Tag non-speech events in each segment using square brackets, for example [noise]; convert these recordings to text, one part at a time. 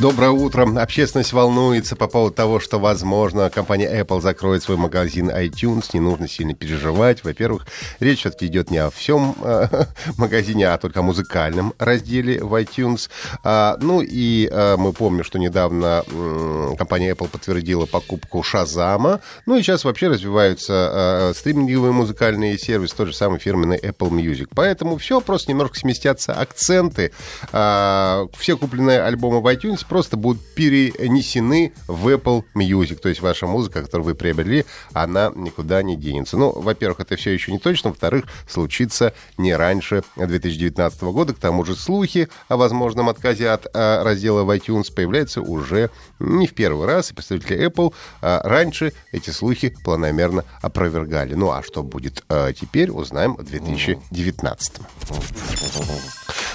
Доброе утро. Общественность волнуется по поводу того, что, возможно, компания Apple закроет свой магазин iTunes. Не нужно сильно переживать. Во-первых, речь все-таки идет не о всем э, [laughs] магазине, а только о музыкальном разделе в iTunes. А, ну и э, мы помним, что недавно э, компания Apple подтвердила покупку Шазама. Ну и сейчас вообще развиваются э, стриминговые музыкальные сервисы, тот же самый фирменный Apple Music. Поэтому все, просто немножко сместятся акценты. Э, все купленные альбомы в iTunes просто будут перенесены в Apple Music. То есть ваша музыка, которую вы приобрели, она никуда не денется. Ну, во-первых, это все еще не точно. Во-вторых, случится не раньше 2019 года. К тому же слухи о возможном отказе от а, раздела в iTunes появляются уже не в первый раз. И представители Apple а, раньше эти слухи планомерно опровергали. Ну, а что будет а, теперь, узнаем в 2019.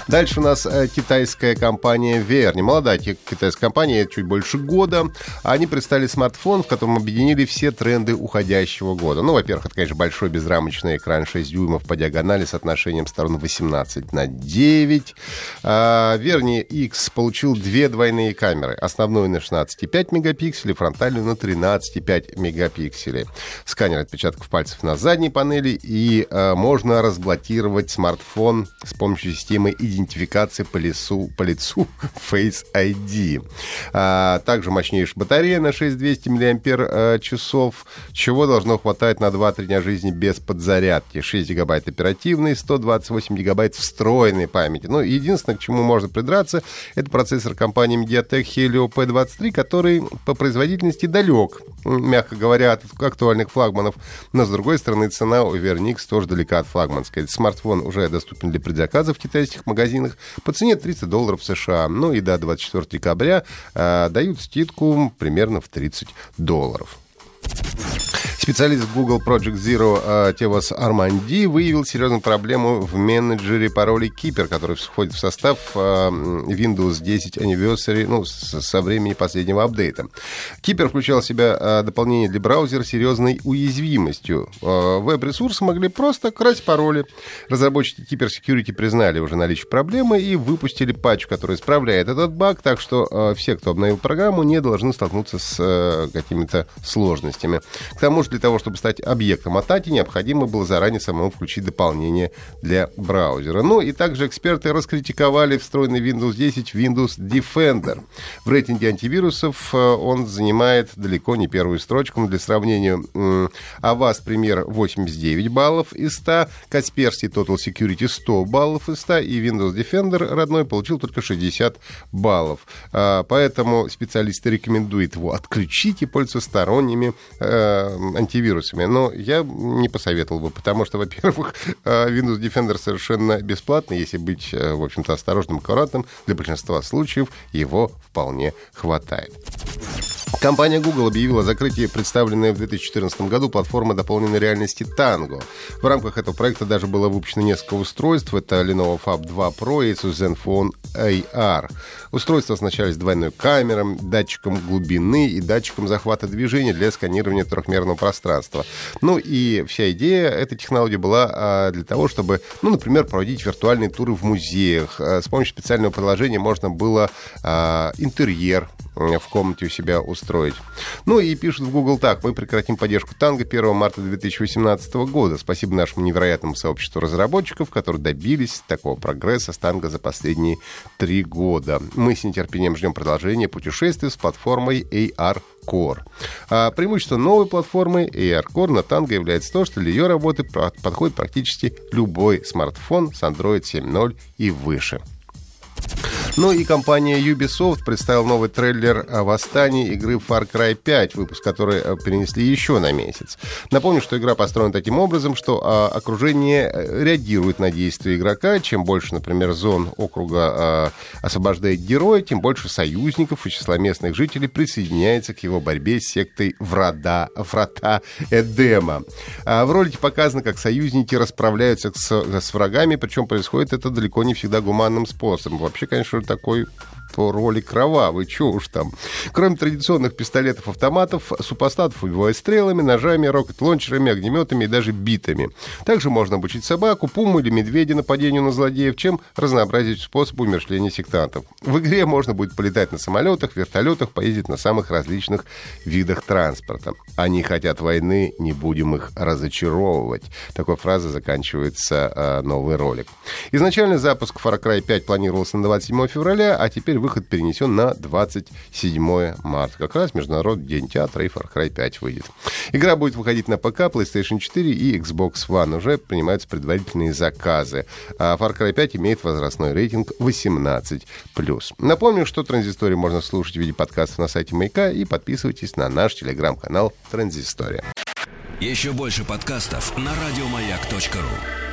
Дальше у нас э, китайская компания VR. Немолодая китайская компания, чуть больше года. Они представили смартфон, в котором объединили все тренды уходящего года. Ну, во-первых, это, конечно, большой безрамочный экран 6 дюймов по диагонали с отношением сторон 18 на 9. А, Верни X получил две двойные камеры. Основную на 16,5 мегапикселей, фронтальную на 13,5 мегапикселей. Сканер отпечатков пальцев на задней панели и а, можно разблокировать смартфон с помощью системы идентификации по, лесу, по лицу [laughs] Face ID. А, также мощнейшая батарея на 6200 мАч, часов, чего должно хватать на 2-3 дня жизни без подзарядки. 6 гигабайт оперативной, 128 гигабайт встроенной памяти. Ну, единственное, к чему можно придраться, это процессор компании MediaTek Helio P23, который по производительности далек, мягко говоря, от актуальных флагманов. Но, с другой стороны, цена у Vernix тоже далека от флагманской. Смартфон уже доступен для предзаказа в китайских магазинах по цене 30 долларов США. Ну и до 24 декабря э, дают скидку примерно в 30 долларов. Специалист Google Project Zero э, Тевас Арманди выявил серьезную проблему в менеджере паролей Keeper, который входит в состав э, Windows 10 Anniversary ну, со времени последнего апдейта. Keeper включал в себя э, дополнение для браузера с серьезной уязвимостью. Веб-ресурсы могли просто красть пароли. Разработчики Keeper Security признали уже наличие проблемы и выпустили патч, который исправляет этот баг, так что все, кто обновил программу, не должны столкнуться с какими-то сложностями. К тому же для того, чтобы стать объектом атаки, необходимо было заранее самому включить дополнение для браузера. Ну и также эксперты раскритиковали встроенный Windows 10 Windows Defender. В рейтинге антивирусов э, он занимает далеко не первую строчку. Для сравнения, Avast Premier 89 баллов из 100, Kaspersky Total Security 100 баллов из 100 и Windows Defender родной получил только 60 баллов. А, поэтому специалисты рекомендуют его отключить и пользоваться сторонними э, антивирусами. Но я не посоветовал бы, потому что, во-первых, [laughs] э, Windows Defender совершенно бесплатный. Если быть, э, в общем-то, осторожным, аккуратным, для большинства случаев его вполне хватает. Компания Google объявила о закрытии представленной в 2014 году платформы дополненной реальности Tango. В рамках этого проекта даже было выпущено несколько устройств. Это Lenovo Fab 2 Pro и Asus Zenfone AR. Устройства оснащались двойной камерой, датчиком глубины и датчиком захвата движения для сканирования трехмерного пространства. Ну и вся идея этой технологии была а, для того, чтобы, ну, например, проводить виртуальные туры в музеях. А, с помощью специального приложения можно было а, интерьер в комнате у себя устроить. Ну и пишут в Google так. Мы прекратим поддержку танго 1 марта 2018 года. Спасибо нашему невероятному сообществу разработчиков, которые добились такого прогресса с танго за последние три года. Мы с нетерпением ждем продолжения путешествия с платформой AR Core. А преимущество новой платформы AR Core на Tango является то, что для ее работы подходит практически любой смартфон с Android 7.0 и выше. Ну и компания Ubisoft представила новый трейлер о восстании игры Far Cry 5, выпуск которой э, перенесли еще на месяц. Напомню, что игра построена таким образом, что а, окружение э, реагирует на действия игрока. Чем больше, например, зон округа а, освобождает героя, тем больше союзников и числа местных жителей присоединяется к его борьбе с сектой Врата, Врата Эдема. А в ролике показано, как союзники расправляются с, с врагами, причем происходит это далеко не всегда гуманным способом. Вообще, конечно, такой по роли кровавый, что уж там. Кроме традиционных пистолетов-автоматов, супостатов убивают стрелами, ножами, рокет-лончерами, огнеметами и даже битами. Также можно обучить собаку, пуму или медведя нападению на злодеев, чем разнообразить способ умершления сектантов. В игре можно будет полетать на самолетах, вертолетах, поездить на самых различных видах транспорта. Они хотят войны, не будем их разочаровывать. Такой фразой заканчивается э, новый ролик. Изначально запуск Far Cry 5 планировался на 27 февраля, а теперь выход перенесен на 27 марта. Как раз Международный день театра и Far Cry 5 выйдет. Игра будет выходить на ПК, PlayStation 4 и Xbox One. Уже принимаются предварительные заказы. А Far Cry 5 имеет возрастной рейтинг 18+. Напомню, что Транзисторию можно слушать в виде подкастов на сайте Маяка и подписывайтесь на наш телеграм-канал Транзистория. Еще больше подкастов на радиомаяк.ру